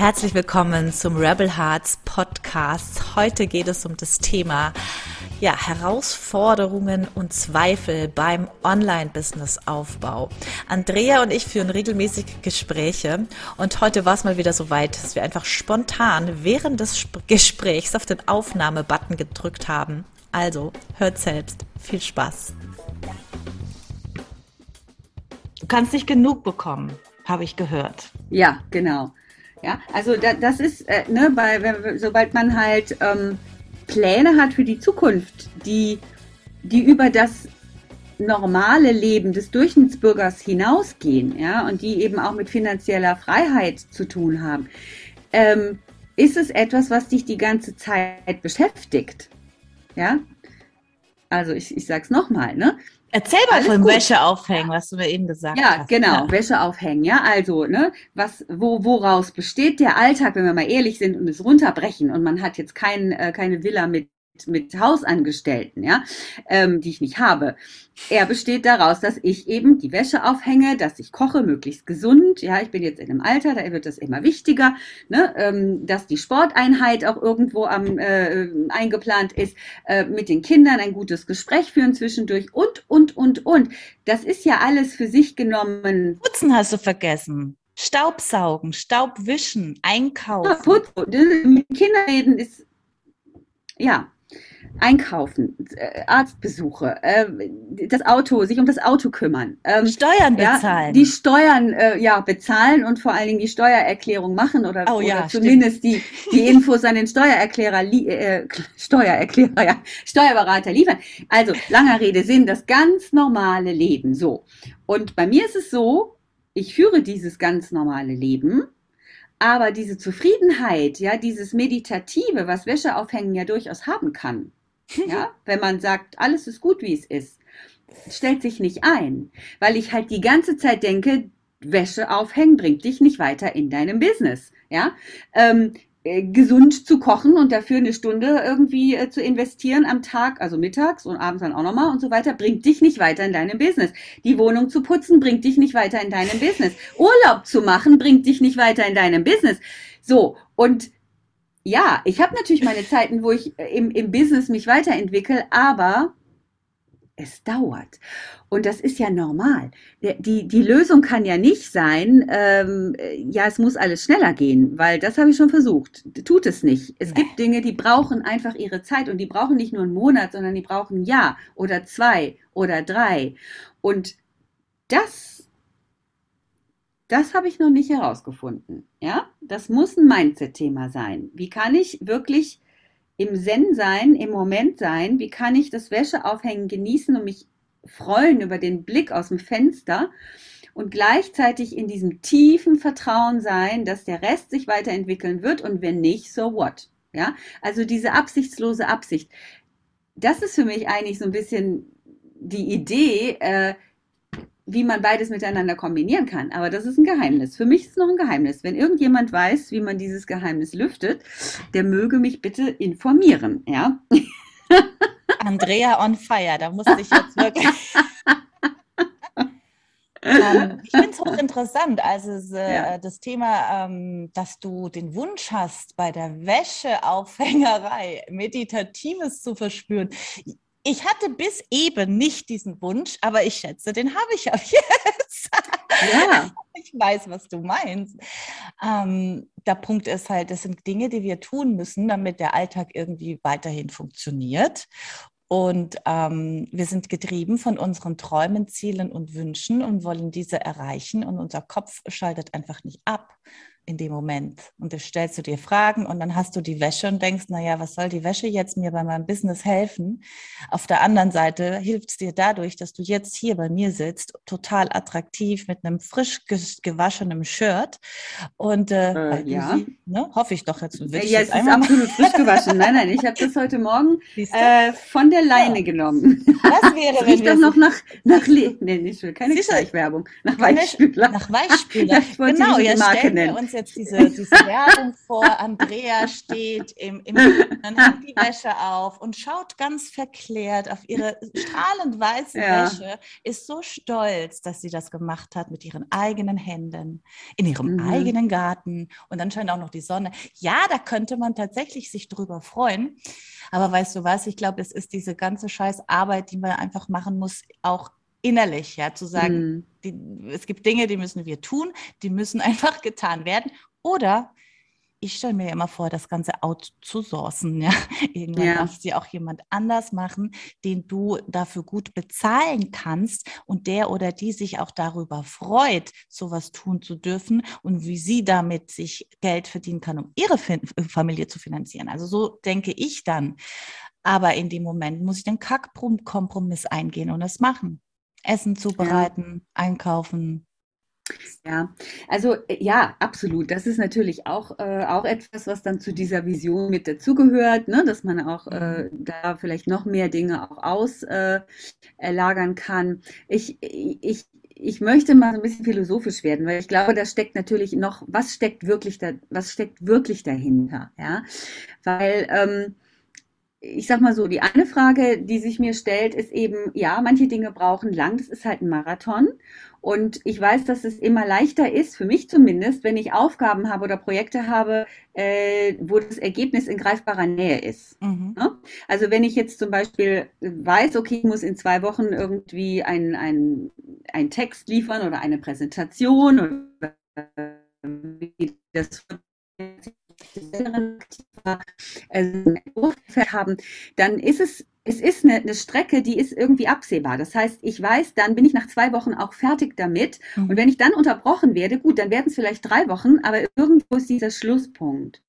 Herzlich willkommen zum Rebel Hearts Podcast. Heute geht es um das Thema ja, Herausforderungen und Zweifel beim Online-Business-Aufbau. Andrea und ich führen regelmäßig Gespräche und heute war es mal wieder so weit, dass wir einfach spontan während des Gesprächs auf den Aufnahme-Button gedrückt haben. Also, hört selbst. Viel Spaß. Du kannst nicht genug bekommen, habe ich gehört. Ja, genau. Ja, also da, das ist, äh, ne, bei, wenn, sobald man halt ähm, Pläne hat für die Zukunft, die, die über das normale Leben des Durchschnittsbürgers hinausgehen, ja, und die eben auch mit finanzieller Freiheit zu tun haben, ähm, ist es etwas, was dich die ganze Zeit beschäftigt. Ja, also ich, ich sag's nochmal, ne? Erzähl mal von Wäsche aufhängen, was du mir eben gesagt ja, hast. Genau, ja, genau, Wäsche aufhängen. Ja, also, ne, was, wo, woraus besteht der Alltag, wenn wir mal ehrlich sind und es runterbrechen und man hat jetzt kein, äh, keine Villa mit mit Hausangestellten, ja, ähm, die ich nicht habe. Er besteht daraus, dass ich eben die Wäsche aufhänge, dass ich koche, möglichst gesund. Ja, ich bin jetzt in einem Alter, da wird das immer wichtiger, ne, ähm, dass die Sporteinheit auch irgendwo am äh, eingeplant ist, äh, mit den Kindern ein gutes Gespräch führen zwischendurch und und und und. Das ist ja alles für sich genommen. Putzen hast du vergessen. Staubsaugen, Staubwischen, einkaufen. Ja, Putzen. Mit Kindern reden ist ja Einkaufen, äh, Arztbesuche, äh, das Auto, sich um das Auto kümmern. Ähm, Steuern bezahlen. Ja, die Steuern äh, ja bezahlen und vor allen Dingen die Steuererklärung machen oder, oh, ja, oder zumindest die, die Infos an den Steuererklärer, äh, Steuererklärer, ja, Steuerberater liefern. Also langer Rede Sinn, das ganz normale Leben. So. Und bei mir ist es so, ich führe dieses ganz normale Leben aber diese Zufriedenheit, ja, dieses Meditative, was Wäscheaufhängen ja durchaus haben kann, ja, wenn man sagt, alles ist gut, wie es ist, stellt sich nicht ein, weil ich halt die ganze Zeit denke, Wäsche aufhängen bringt dich nicht weiter in deinem Business, ja. Ähm, äh, gesund zu kochen und dafür eine Stunde irgendwie äh, zu investieren am Tag, also mittags und abends dann auch nochmal und so weiter, bringt dich nicht weiter in deinem Business. Die Wohnung zu putzen bringt dich nicht weiter in deinem Business. Urlaub zu machen bringt dich nicht weiter in deinem Business. So, und ja, ich habe natürlich meine Zeiten, wo ich äh, im, im Business mich weiterentwickle, aber es dauert. Und das ist ja normal. Die, die Lösung kann ja nicht sein, ähm, ja, es muss alles schneller gehen, weil das habe ich schon versucht. Tut es nicht. Es gibt Dinge, die brauchen einfach ihre Zeit und die brauchen nicht nur einen Monat, sondern die brauchen ein Jahr oder zwei oder drei. Und das, das habe ich noch nicht herausgefunden. Ja, das muss ein Mindset-Thema sein. Wie kann ich wirklich im Zen sein, im Moment sein, wie kann ich das Wäscheaufhängen genießen und mich freuen über den Blick aus dem Fenster und gleichzeitig in diesem tiefen Vertrauen sein, dass der Rest sich weiterentwickeln wird und wenn nicht, so what? Ja, also diese absichtslose Absicht. Das ist für mich eigentlich so ein bisschen die Idee, äh, wie man beides miteinander kombinieren kann. Aber das ist ein Geheimnis. Für mich ist es noch ein Geheimnis. Wenn irgendjemand weiß, wie man dieses Geheimnis lüftet, der möge mich bitte informieren. Ja. Andrea on fire, da musste ich jetzt wirklich. ähm, ich finde es hochinteressant, also äh, ja. das Thema, ähm, dass du den Wunsch hast, bei der Wäscheaufhängerei Meditatives zu verspüren ich hatte bis eben nicht diesen Wunsch, aber ich schätze, den habe ich ab jetzt. Ja. Ich weiß, was du meinst. Ähm, der Punkt ist halt, das sind Dinge, die wir tun müssen, damit der Alltag irgendwie weiterhin funktioniert. Und ähm, wir sind getrieben von unseren Träumen, Zielen und Wünschen und wollen diese erreichen. Und unser Kopf schaltet einfach nicht ab in dem Moment. Und das stellst du dir Fragen und dann hast du die Wäsche und denkst, naja, was soll die Wäsche jetzt mir bei meinem Business helfen? Auf der anderen Seite hilft es dir dadurch, dass du jetzt hier bei mir sitzt, total attraktiv mit einem frisch gewaschenen Shirt. Und äh, äh ja. Sie, ne, hoffe ich doch jetzt. Ja, ja es ist absolut frisch gewaschen. Nein, nein, ich habe das heute Morgen äh, von der Leine ja. genommen. Das wäre, das riecht doch noch nach, nach Le nee, nicht, keine Schleichwerbung. Nach Weichspüler. Nach Weichspüler. Genau, ja, stellen wir uns jetzt diese, diese Werbung vor. Andrea steht im, im dann hat die Wäsche auf und schaut ganz verklärt auf ihre strahlend weiße ja. Wäsche, ist so stolz, dass sie das gemacht hat mit ihren eigenen Händen, in ihrem mhm. eigenen Garten und dann scheint auch noch die Sonne. Ja, da könnte man tatsächlich sich drüber freuen. Aber weißt du was, ich glaube, es ist diese ganze scheiß Arbeit, die man einfach machen muss, auch innerlich, ja, zu sagen, mhm. die, es gibt Dinge, die müssen wir tun, die müssen einfach getan werden. Oder ich stelle mir ja immer vor, das Ganze outzusourcen. Ja? Irgendwann ja. darf sie auch jemand anders machen, den du dafür gut bezahlen kannst und der oder die sich auch darüber freut, sowas tun zu dürfen und wie sie damit sich Geld verdienen kann, um ihre Familie zu finanzieren. Also so denke ich dann. Aber in dem Moment muss ich den Kackkompromiss eingehen und das machen. Essen zubereiten, ja. einkaufen. Ja, also äh, ja, absolut. Das ist natürlich auch, äh, auch etwas, was dann zu dieser Vision mit dazugehört, ne? dass man auch äh, mhm. da vielleicht noch mehr Dinge auch auslagern äh, kann. Ich, ich, ich möchte mal ein bisschen philosophisch werden, weil ich glaube, da steckt natürlich noch, was steckt wirklich da, was steckt wirklich dahinter, ja? Weil ähm, ich sag mal so, die eine Frage, die sich mir stellt, ist eben, ja, manche Dinge brauchen lang, das ist halt ein Marathon. Und ich weiß, dass es immer leichter ist, für mich zumindest, wenn ich Aufgaben habe oder Projekte habe, äh, wo das Ergebnis in greifbarer Nähe ist. Mhm. Ne? Also wenn ich jetzt zum Beispiel weiß, okay, ich muss in zwei Wochen irgendwie einen ein Text liefern oder eine Präsentation oder wie das haben, dann ist es es ist eine, eine, Strecke, die ist irgendwie absehbar. Das heißt, ich weiß, dann bin ich nach zwei Wochen auch fertig damit. Mhm. Und wenn ich dann unterbrochen werde, gut, dann werden es vielleicht drei Wochen, aber irgendwo ist dieser Schlusspunkt.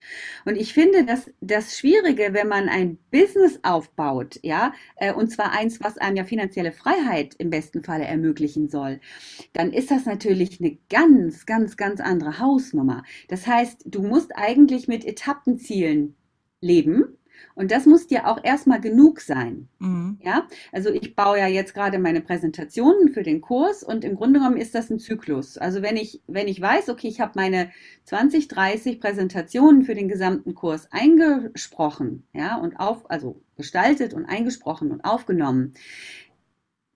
Und ich finde, dass das Schwierige, wenn man ein Business aufbaut, ja, äh, und zwar eins, was einem ja finanzielle Freiheit im besten Falle ermöglichen soll, dann ist das natürlich eine ganz, ganz, ganz andere Hausnummer. Das heißt, du musst eigentlich mit Etappenzielen leben und das muss dir auch erstmal genug sein. Mhm. Ja, also ich baue ja jetzt gerade meine Präsentationen für den Kurs und im Grunde genommen ist das ein Zyklus. Also wenn ich, wenn ich weiß, okay, ich habe meine 20, 30 Präsentationen für den gesamten Kurs eingesprochen, ja, und auf, also gestaltet und eingesprochen und aufgenommen,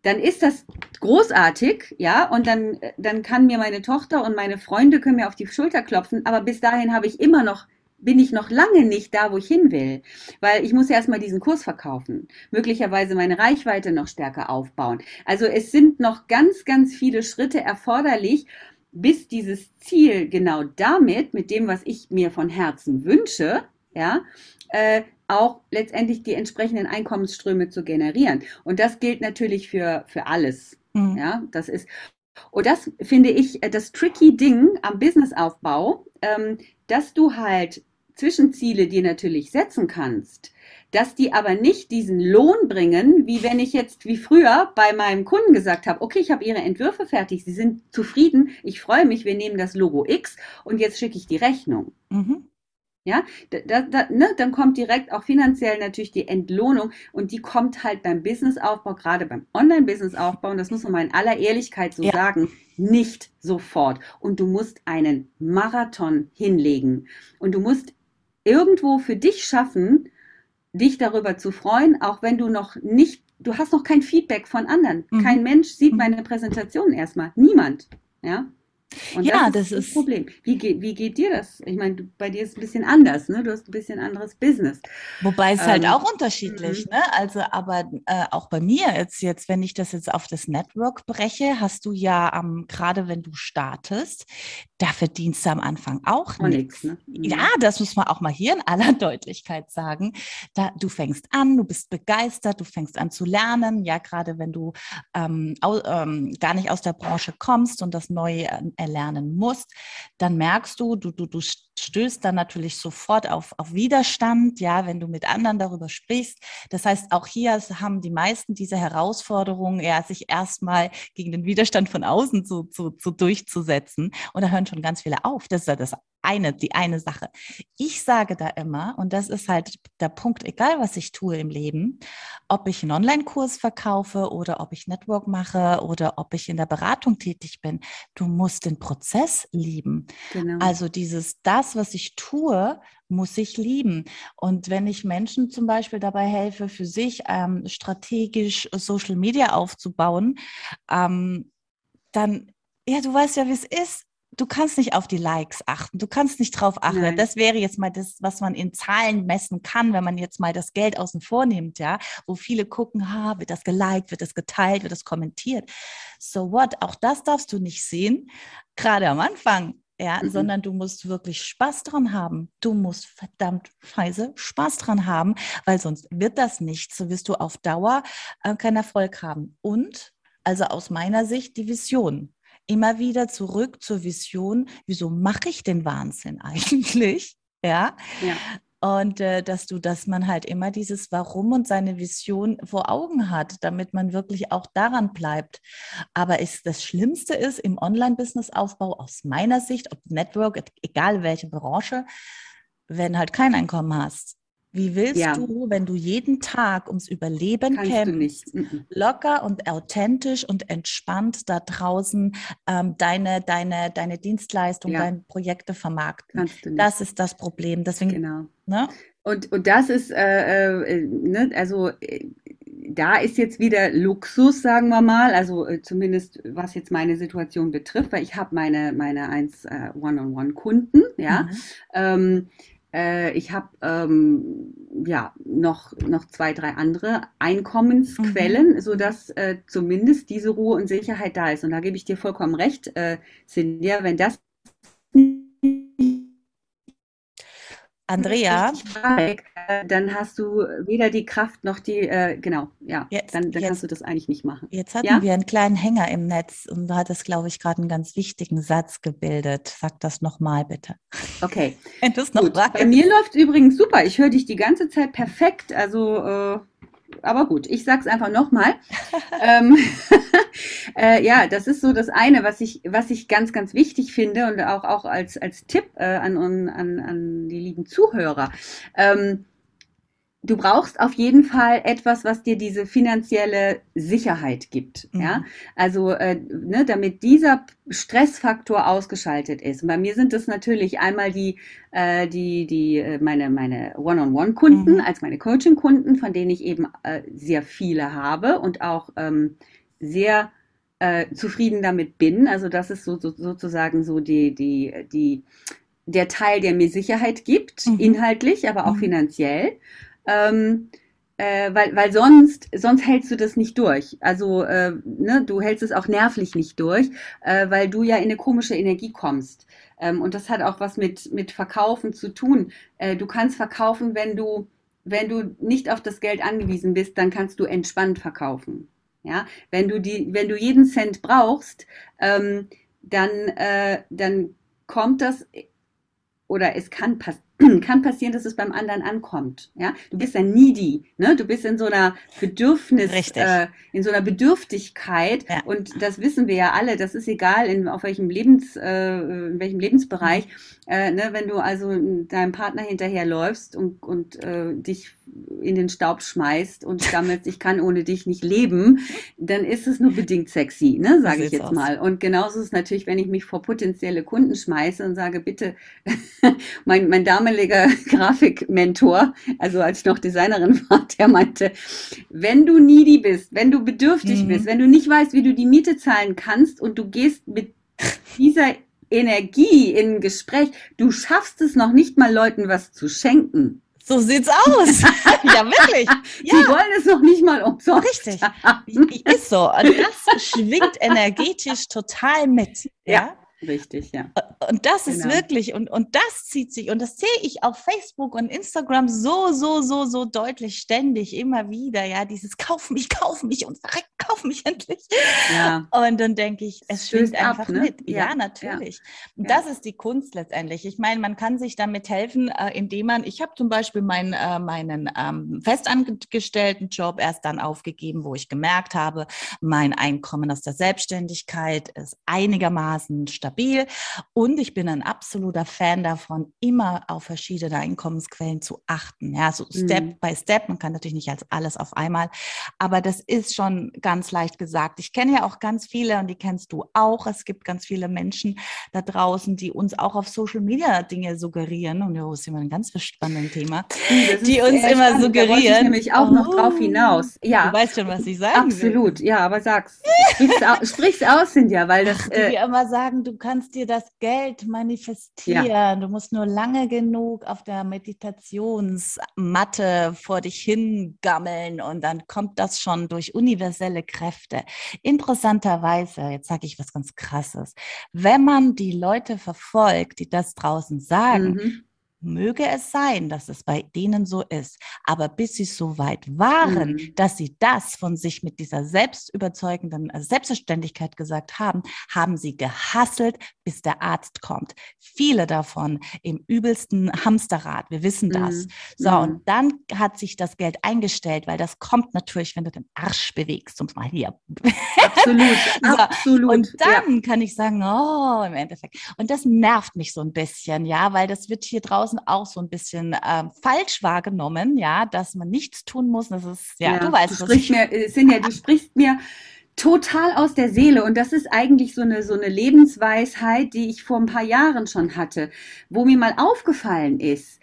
dann ist das großartig, ja, und dann, dann kann mir meine Tochter und meine Freunde können mir auf die Schulter klopfen, aber bis dahin habe ich immer noch bin ich noch lange nicht da, wo ich hin will, weil ich muss ja erstmal diesen Kurs verkaufen, möglicherweise meine Reichweite noch stärker aufbauen. Also es sind noch ganz, ganz viele Schritte erforderlich, bis dieses Ziel genau damit, mit dem, was ich mir von Herzen wünsche, ja, äh, auch letztendlich die entsprechenden Einkommensströme zu generieren. Und das gilt natürlich für, für alles. Mhm. Ja, das ist, und das finde ich das tricky Ding am Businessaufbau, ähm, dass du halt Zwischenziele dir natürlich setzen kannst, dass die aber nicht diesen Lohn bringen, wie wenn ich jetzt wie früher bei meinem Kunden gesagt habe, okay, ich habe Ihre Entwürfe fertig, Sie sind zufrieden, ich freue mich, wir nehmen das Logo X und jetzt schicke ich die Rechnung. Mhm. Ja, da, da, ne, dann kommt direkt auch finanziell natürlich die Entlohnung und die kommt halt beim Businessaufbau, gerade beim Online-Businessaufbau, und das muss man mal in aller Ehrlichkeit so ja. sagen, nicht sofort. Und du musst einen Marathon hinlegen und du musst irgendwo für dich schaffen, dich darüber zu freuen, auch wenn du noch nicht, du hast noch kein Feedback von anderen. Mhm. Kein Mensch sieht mhm. meine Präsentation erstmal. Niemand. Ja. Und ja, das, das ist das Problem. Wie geht, wie geht dir das? Ich meine, bei dir ist es ein bisschen anders, ne? Du hast ein bisschen anderes Business. Wobei es halt ähm, halt auch unterschiedlich, mhm. ne? Also, aber äh, auch bei mir jetzt, jetzt, wenn ich das jetzt auf das Network breche, hast du ja ähm, gerade wenn du startest, da verdienst du am Anfang auch nichts. Ne? Mhm. Ja, das muss man auch mal hier in aller Deutlichkeit sagen. Da, du fängst an, du bist begeistert, du fängst an zu lernen. Ja, gerade wenn du ähm, au, ähm, gar nicht aus der Branche kommst und das neu äh, erlernen musst, dann merkst du, du, du, du stößt dann natürlich sofort auf, auf Widerstand, ja, wenn du mit anderen darüber sprichst. Das heißt, auch hier haben die meisten diese Herausforderungen, ja, sich erstmal gegen den Widerstand von außen zu, zu, zu durchzusetzen. Und da hören schon ganz viele auf. Das ist ja das eine, die eine Sache. Ich sage da immer, und das ist halt der Punkt, egal was ich tue im Leben, ob ich einen Online-Kurs verkaufe oder ob ich Network mache oder ob ich in der Beratung tätig bin, du musst den Prozess lieben. Genau. Also dieses, das, was ich tue, muss ich lieben. Und wenn ich Menschen zum Beispiel dabei helfe, für sich ähm, strategisch Social Media aufzubauen, ähm, dann, ja, du weißt ja, wie es ist du kannst nicht auf die Likes achten, du kannst nicht drauf achten. Nein. Das wäre jetzt mal das, was man in Zahlen messen kann, wenn man jetzt mal das Geld außen vor nimmt, ja, wo viele gucken, ha, wird das geliked, wird das geteilt, wird das kommentiert. So what? Auch das darfst du nicht sehen, gerade am Anfang. Ja, mhm. sondern du musst wirklich Spaß dran haben. Du musst verdammt scheiße Spaß dran haben, weil sonst wird das nichts. So wirst du auf Dauer äh, keinen Erfolg haben. Und also aus meiner Sicht die Vision immer wieder zurück zur Vision, wieso mache ich den Wahnsinn eigentlich? Ja. ja. Und äh, dass du, dass man halt immer dieses Warum und seine Vision vor Augen hat, damit man wirklich auch daran bleibt. Aber ist das Schlimmste ist im Online-Business-Aufbau aus meiner Sicht, ob Network, egal welche Branche, wenn halt kein Einkommen hast. Wie willst ja. du, wenn du jeden Tag ums Überleben Kannst kämpfst, locker und authentisch und entspannt da draußen ähm, deine, deine, deine Dienstleistung, ja. deine Projekte vermarkten? Das ist das Problem. Deswegen, genau. Ne? Und, und das ist, äh, äh, ne, also äh, da ist jetzt wieder Luxus, sagen wir mal, also äh, zumindest was jetzt meine Situation betrifft, weil ich habe meine, meine 1 äh, One-on-One-Kunden, ja. Mhm. Ähm, äh, ich habe ähm, ja noch, noch zwei, drei andere Einkommensquellen, mhm. sodass äh, zumindest diese Ruhe und Sicherheit da ist. Und da gebe ich dir vollkommen recht, äh, Cynthia, wenn das Andrea. Dann hast du weder die Kraft noch die, äh, genau, ja, jetzt, dann, dann jetzt, kannst du das eigentlich nicht machen. Jetzt hatten ja? wir einen kleinen Hänger im Netz und du hattest, glaube ich, gerade einen ganz wichtigen Satz gebildet. Sag das nochmal bitte. Okay. Wenn du es noch Gut. Bei mir läuft übrigens super. Ich höre dich die ganze Zeit perfekt. Also äh, aber gut, ich sage es einfach nochmal. ähm, äh, ja, das ist so das eine, was ich, was ich ganz, ganz wichtig finde und auch, auch als, als Tipp äh, an, an, an die lieben Zuhörer. Ähm, du brauchst auf jeden Fall etwas, was dir diese finanzielle Sicherheit gibt. Mhm. Ja, also äh, ne, damit dieser Stressfaktor ausgeschaltet ist. Und bei mir sind es natürlich einmal die, äh, die, die äh, meine meine One-on-One-Kunden mhm. als meine Coaching-Kunden, von denen ich eben äh, sehr viele habe und auch ähm, sehr äh, zufrieden damit bin. Also das ist so, so sozusagen so die die die der Teil, der mir Sicherheit gibt, mhm. inhaltlich, aber auch mhm. finanziell ähm, äh, weil, weil sonst, sonst hältst du das nicht durch. Also, äh, ne, du hältst es auch nervlich nicht durch, äh, weil du ja in eine komische Energie kommst. Ähm, und das hat auch was mit, mit Verkaufen zu tun. Äh, du kannst verkaufen, wenn du, wenn du nicht auf das Geld angewiesen bist, dann kannst du entspannt verkaufen. Ja, wenn du die, wenn du jeden Cent brauchst, ähm, dann, äh, dann kommt das oder es kann passieren kann passieren, dass es beim anderen ankommt. Ja, du bist ja needy, ne? Du bist in so einer Bedürfnis, äh, in so einer Bedürftigkeit ja. und das wissen wir ja alle. Das ist egal in auf welchem Lebens, äh, in welchem Lebensbereich. Äh, ne? Wenn du also deinem Partner hinterherläufst und und äh, dich in den Staub schmeißt und stammelst, ich kann ohne dich nicht leben, dann ist es nur bedingt sexy, ne? Sage ich jetzt aus. mal. Und genauso ist es natürlich, wenn ich mich vor potenzielle Kunden schmeiße und sage, bitte, mein mein Dame damaliger Grafikmentor, also als ich noch Designerin war, der meinte, wenn du needy bist, wenn du bedürftig mhm. bist, wenn du nicht weißt, wie du die Miete zahlen kannst und du gehst mit dieser Energie in ein Gespräch, du schaffst es noch nicht mal Leuten was zu schenken. So sieht's aus. ja, wirklich. Ja. Sie wollen es noch nicht mal umsonst. Richtig. Ist so. Und das schwingt energetisch total mit. Ja. ja. Richtig, ja. Und das ist genau. wirklich, und, und das zieht sich, und das sehe ich auf Facebook und Instagram so, so, so, so deutlich, ständig, immer wieder, ja, dieses Kauf mich, kauf mich und verreck, kauf mich endlich. Ja. Und dann denke ich, es schwingt einfach ne? mit. Ja, ja natürlich. Ja. Und das ist die Kunst letztendlich. Ich meine, man kann sich damit helfen, äh, indem man, ich habe zum Beispiel mein, äh, meinen ähm, festangestellten Job erst dann aufgegeben, wo ich gemerkt habe, mein Einkommen aus der Selbstständigkeit ist einigermaßen stabil stabil und ich bin ein absoluter Fan davon, immer auf verschiedene Einkommensquellen zu achten. Ja, so Step mhm. by Step. Man kann natürlich nicht als alles auf einmal, aber das ist schon ganz leicht gesagt. Ich kenne ja auch ganz viele und die kennst du auch. Es gibt ganz viele Menschen da draußen, die uns auch auf Social Media Dinge suggerieren und ja, ist immer ein ganz spannendes Thema, die uns immer spannend. suggerieren. Da ich nämlich auch oh. noch drauf hinaus. Ja, du weißt schon, was ich sagen Absolut, will. ja, aber sag's. Sprich's, aus, sprich's aus, Cynthia, weil das. Ach, die äh, immer sagen, du kannst dir das Geld manifestieren. Ja. Du musst nur lange genug auf der Meditationsmatte vor dich hingammeln und dann kommt das schon durch universelle Kräfte. Interessanterweise, jetzt sage ich was ganz Krasses, wenn man die Leute verfolgt, die das draußen sagen, mhm möge es sein, dass es bei denen so ist. Aber bis sie so weit waren, mhm. dass sie das von sich mit dieser selbstüberzeugenden also Selbstverständlichkeit gesagt haben, haben sie gehasselt, bis der Arzt kommt. Viele davon im übelsten Hamsterrad. Wir wissen das. Mhm. So, mhm. und dann hat sich das Geld eingestellt, weil das kommt natürlich, wenn du den Arsch bewegst, um mal hier. Absolut, so. absolut. Und dann ja. kann ich sagen, oh, im Endeffekt. Und das nervt mich so ein bisschen, ja, weil das wird hier draußen draußen auch so ein bisschen äh, falsch wahrgenommen, ja, dass man nichts tun muss. Das ist, ja, ja du weißt, du was mir, äh, Sinja, du sprichst mir total aus der Seele und das ist eigentlich so eine so eine Lebensweisheit, die ich vor ein paar Jahren schon hatte, wo mir mal aufgefallen ist,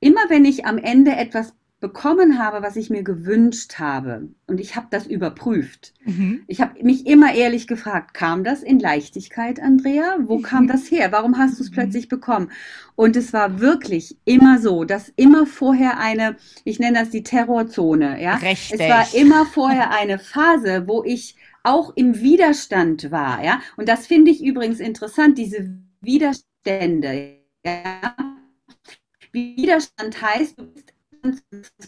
immer wenn ich am Ende etwas bekommen habe, was ich mir gewünscht habe. Und ich habe das überprüft. Mhm. Ich habe mich immer ehrlich gefragt, kam das in Leichtigkeit, Andrea? Wo kam das her? Warum hast du es mhm. plötzlich bekommen? Und es war wirklich immer so, dass immer vorher eine, ich nenne das die Terrorzone, ja. Richtig. Es war immer vorher eine Phase, wo ich auch im Widerstand war, ja. Und das finde ich übrigens interessant, diese Widerstände, ja. Widerstand heißt, du bist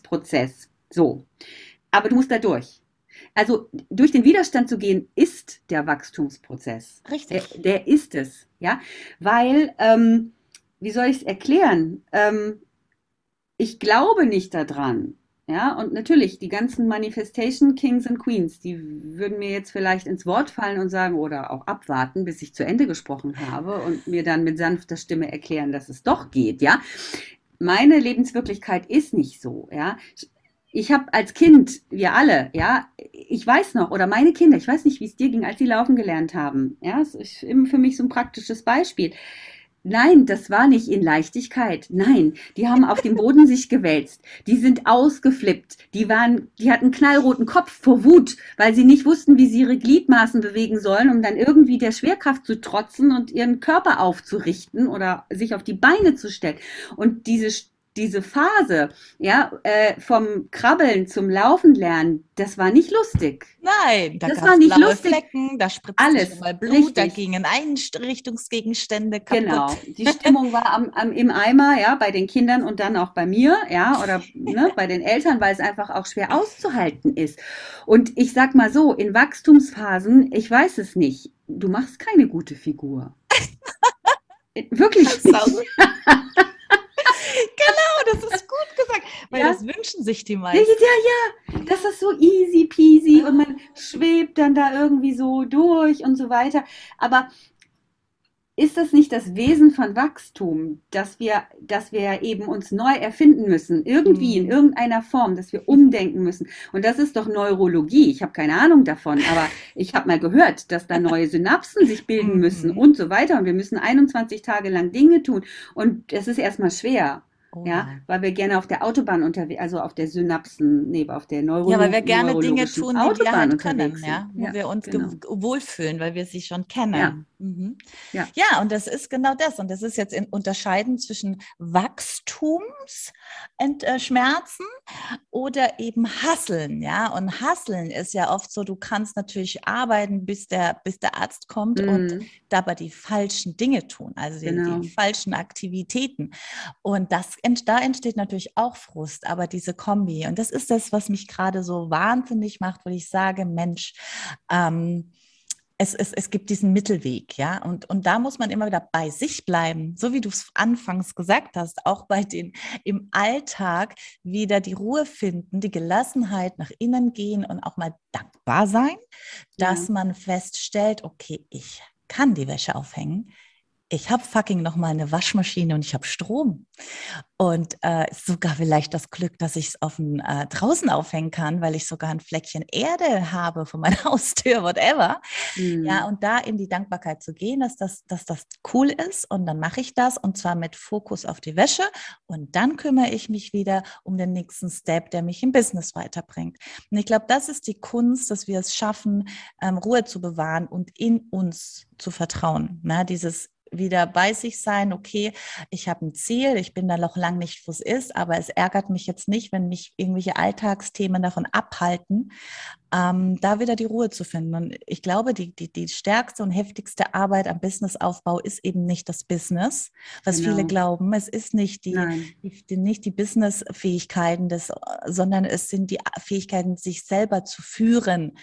Prozess. So. Aber du musst da durch. Also durch den Widerstand zu gehen, ist der Wachstumsprozess. Richtig. Der, der ist es, ja. Weil, ähm, wie soll ich es erklären? Ähm, ich glaube nicht daran. Ja, und natürlich, die ganzen Manifestation Kings and Queens, die würden mir jetzt vielleicht ins Wort fallen und sagen oder auch abwarten, bis ich zu Ende gesprochen habe und mir dann mit sanfter Stimme erklären, dass es doch geht, ja meine Lebenswirklichkeit ist nicht so, ja. Ich habe als Kind, wir alle, ja, ich weiß noch, oder meine Kinder, ich weiß nicht, wie es dir ging, als sie laufen gelernt haben. Ja, das ist für mich so ein praktisches Beispiel. Nein, das war nicht in Leichtigkeit. Nein, die haben auf dem Boden sich gewälzt. Die sind ausgeflippt. Die waren, die hatten knallroten Kopf vor Wut, weil sie nicht wussten, wie sie ihre Gliedmaßen bewegen sollen, um dann irgendwie der Schwerkraft zu trotzen und ihren Körper aufzurichten oder sich auf die Beine zu stellen. Und diese diese Phase, ja, äh, vom Krabbeln zum Laufen lernen, das war nicht lustig. Nein, da das war nicht lustig. Flecken, da spritzte Alles, mal Blut, richtig. da gingen Einrichtungsgegenstände kaputt. Genau, die Stimmung war am, am, im Eimer, ja, bei den Kindern und dann auch bei mir, ja, oder ne, bei den Eltern, weil es einfach auch schwer auszuhalten ist. Und ich sag mal so, in Wachstumsphasen, ich weiß es nicht, du machst keine gute Figur. Wirklich. genau, das ist gut gesagt. Weil ja? das wünschen sich die meisten. Ja, ja, ja. Das ist so easy peasy und man schwebt dann da irgendwie so durch und so weiter. Aber ist das nicht das Wesen von Wachstum, dass wir, dass wir eben uns neu erfinden müssen, irgendwie mhm. in irgendeiner Form, dass wir umdenken müssen? Und das ist doch Neurologie. Ich habe keine Ahnung davon, aber ich habe mal gehört, dass da neue Synapsen sich bilden mhm. müssen und so weiter. Und wir müssen 21 Tage lang Dinge tun. Und es ist erstmal schwer. Oh. Ja, weil wir gerne auf der Autobahn unterwegs, also auf der Synapsen, nee, auf der Neuro Ja, weil wir gerne Dinge tun, die Autobahn wir halt können, ja, wo ja, wir uns genau. wohlfühlen, weil wir sie schon kennen. Ja. Mhm. Ja. ja, und das ist genau das. Und das ist jetzt in Unterscheiden zwischen Wachstumsschmerzen äh, oder eben Hasseln, ja. Und Hasseln ist ja oft so, du kannst natürlich arbeiten, bis der, bis der Arzt kommt mhm. und dabei die falschen Dinge tun, also die, genau. die falschen Aktivitäten. Und das da entsteht natürlich auch Frust, aber diese Kombi. Und das ist das, was mich gerade so wahnsinnig macht, wo ich sage, Mensch, ähm, es, es, es gibt diesen Mittelweg, ja, und, und da muss man immer wieder bei sich bleiben, so wie du es anfangs gesagt hast, auch bei den im Alltag wieder die Ruhe finden, die Gelassenheit nach innen gehen und auch mal dankbar sein, dass ja. man feststellt, okay, ich kann die Wäsche aufhängen, ich habe fucking noch mal eine Waschmaschine und ich habe Strom und äh, sogar vielleicht das Glück, dass ich es auf äh, draußen aufhängen kann, weil ich sogar ein Fleckchen Erde habe von meiner Haustür, whatever. Mhm. Ja, und da in die Dankbarkeit zu gehen, dass das, dass das cool ist und dann mache ich das und zwar mit Fokus auf die Wäsche und dann kümmere ich mich wieder um den nächsten Step, der mich im Business weiterbringt. Und ich glaube, das ist die Kunst, dass wir es schaffen, ähm, Ruhe zu bewahren und in uns zu vertrauen. Ne? Dieses wieder bei sich sein, okay, ich habe ein Ziel, ich bin da noch lang nicht, wo es ist, aber es ärgert mich jetzt nicht, wenn mich irgendwelche Alltagsthemen davon abhalten, ähm, da wieder die Ruhe zu finden. Und ich glaube, die, die, die stärkste und heftigste Arbeit am Businessaufbau ist eben nicht das Business, was genau. viele glauben. Es ist nicht die, die, die nicht die Business-Fähigkeiten, sondern es sind die Fähigkeiten, sich selber zu führen,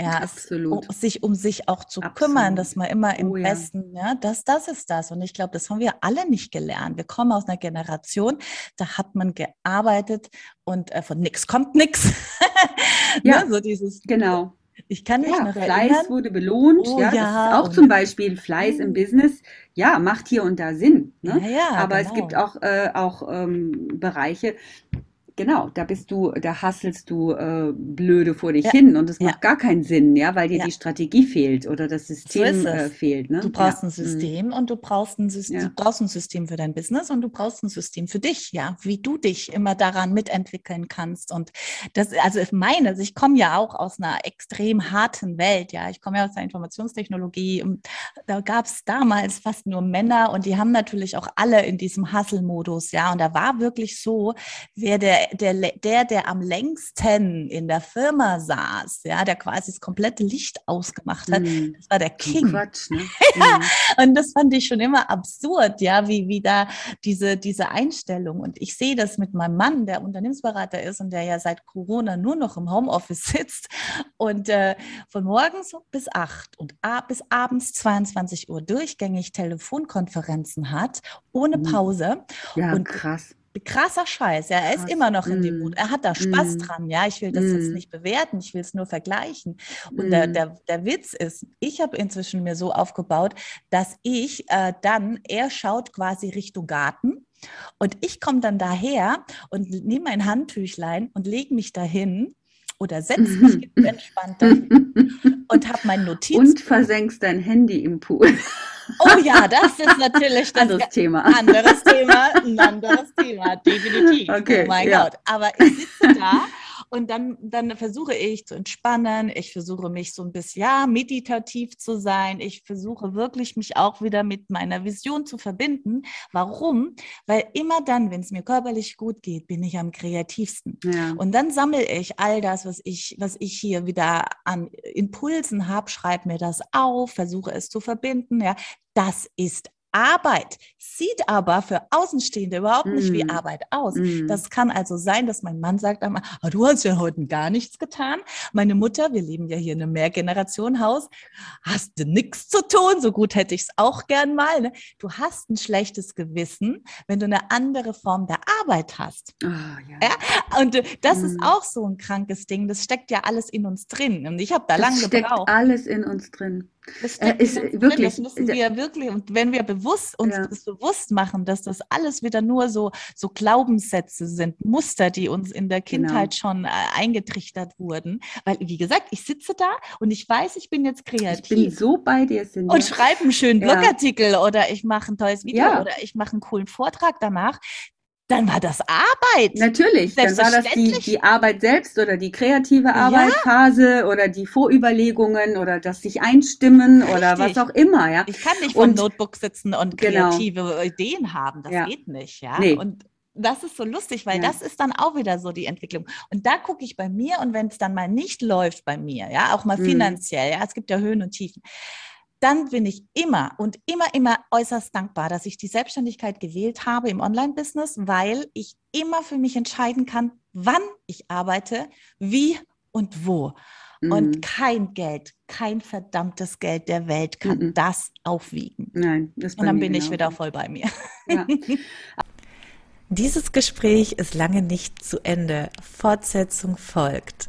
ja, Absolut. Es, sich um sich auch zu Absolut. kümmern, dass man immer im oh, ja. Besten, ja, das, das ist das. Und ich glaube, das haben wir alle nicht gelernt. Wir kommen aus einer Generation, da hat man gearbeitet und äh, von nichts kommt nichts. ja, ne, so dieses. Genau. Ich kann mich ja, noch Fleiß erinnern. wurde belohnt. Oh, ja, ja auch zum Beispiel Fleiß im Business. Ja, macht hier und da Sinn. Ne? Ja, ja, Aber genau. es gibt auch, äh, auch ähm, Bereiche, Genau, da bist du, da hasselst du äh, blöde vor dich ja. hin und es macht ja. gar keinen Sinn, ja, weil dir ja. die Strategie fehlt oder das System so äh, fehlt. Ne? Du brauchst ein mhm. System und du brauchst ein System, du brauchst ein System für dein Business und du brauchst ein System für dich, ja, wie du dich immer daran mitentwickeln kannst. Und das, also ich meine, also ich komme ja auch aus einer extrem harten Welt, ja, ich komme ja aus der Informationstechnologie und da gab es damals fast nur Männer und die haben natürlich auch alle in diesem Hustle-Modus, ja, und da war wirklich so, wer der der, der, der am längsten in der Firma saß, ja, der quasi das komplette Licht ausgemacht hat, mm. das war der King. Quatsch, ne? ja, mm. Und das fand ich schon immer absurd, ja, wie, wie da diese, diese Einstellung. Und ich sehe das mit meinem Mann, der Unternehmensberater ist und der ja seit Corona nur noch im Homeoffice sitzt und äh, von morgens bis acht und ab, bis abends 22 Uhr durchgängig Telefonkonferenzen hat, ohne mm. Pause. Ja, und krass krasser Scheiß. Ja, er ist immer noch in dem mm. Mut. Er hat da Spaß mm. dran. Ja, ich will das mm. jetzt nicht bewerten. Ich will es nur vergleichen. Und mm. der, der, der Witz ist, ich habe inzwischen mir so aufgebaut, dass ich äh, dann, er schaut quasi Richtung Garten. Und ich komme dann daher und nehme mein Handtüchlein und lege mich dahin oder setze mich entspannt dahin und habe mein Notiz. Und versenkst dein Handy im Pool. Oh ja, das ist natürlich das anderes Thema. Anderes Thema, ein anderes Thema, definitiv. Okay, oh mein ja. Gott. Aber ich sitze da und dann, dann versuche ich zu entspannen. Ich versuche mich so ein bisschen, ja, meditativ zu sein. Ich versuche wirklich mich auch wieder mit meiner Vision zu verbinden. Warum? Weil immer dann, wenn es mir körperlich gut geht, bin ich am kreativsten. Ja. Und dann sammle ich all das, was ich, was ich hier wieder an Impulsen habe, schreibe mir das auf, versuche es zu verbinden. Ja, das ist Arbeit sieht aber für Außenstehende überhaupt nicht mm. wie Arbeit aus. Mm. Das kann also sein, dass mein Mann sagt einmal, ah, du hast ja heute gar nichts getan. Meine Mutter, wir leben ja hier in einem Mehrgenerationenhaus, hast du nichts zu tun, so gut hätte ich es auch gern mal. Ne? Du hast ein schlechtes Gewissen, wenn du eine andere Form der Arbeit hast. Oh, ja. ja. Und äh, das mm. ist auch so ein krankes Ding. Das steckt ja alles in uns drin. Und ich habe da lange gebraucht. Das steckt alles in uns drin. Das äh, ist wirklich. Das müssen wir wirklich. Und wenn wir bewusst uns ja. das bewusst machen, dass das alles wieder nur so, so Glaubenssätze sind, Muster, die uns in der genau. Kindheit genau. schon äh, eingetrichtert wurden. Weil, wie gesagt, ich sitze da und ich weiß, ich bin jetzt kreativ. Ich bin so bei dir, Cindy. Und schreibe einen schönen Blogartikel ja. oder ich mache ein tolles Video ja. oder ich mache einen coolen Vortrag danach dann war das Arbeit. Natürlich, dann war das die, die Arbeit selbst oder die kreative Arbeitsphase ja. oder die Vorüberlegungen oder das sich einstimmen Richtig. oder was auch immer. Ja. Ich kann nicht vom Notebook sitzen und genau. kreative genau. Ideen haben. Das ja. geht nicht. Ja. Nee. Und das ist so lustig, weil ja. das ist dann auch wieder so die Entwicklung. Und da gucke ich bei mir und wenn es dann mal nicht läuft bei mir, ja, auch mal mhm. finanziell, ja, es gibt ja Höhen und Tiefen, dann bin ich immer und immer, immer äußerst dankbar, dass ich die Selbstständigkeit gewählt habe im Online-Business, weil ich immer für mich entscheiden kann, wann ich arbeite, wie und wo. Mhm. Und kein Geld, kein verdammtes Geld der Welt kann mhm. das aufwiegen. Nein, das Und dann bin genau. ich wieder voll bei mir. Ja. Dieses Gespräch ist lange nicht zu Ende. Fortsetzung folgt.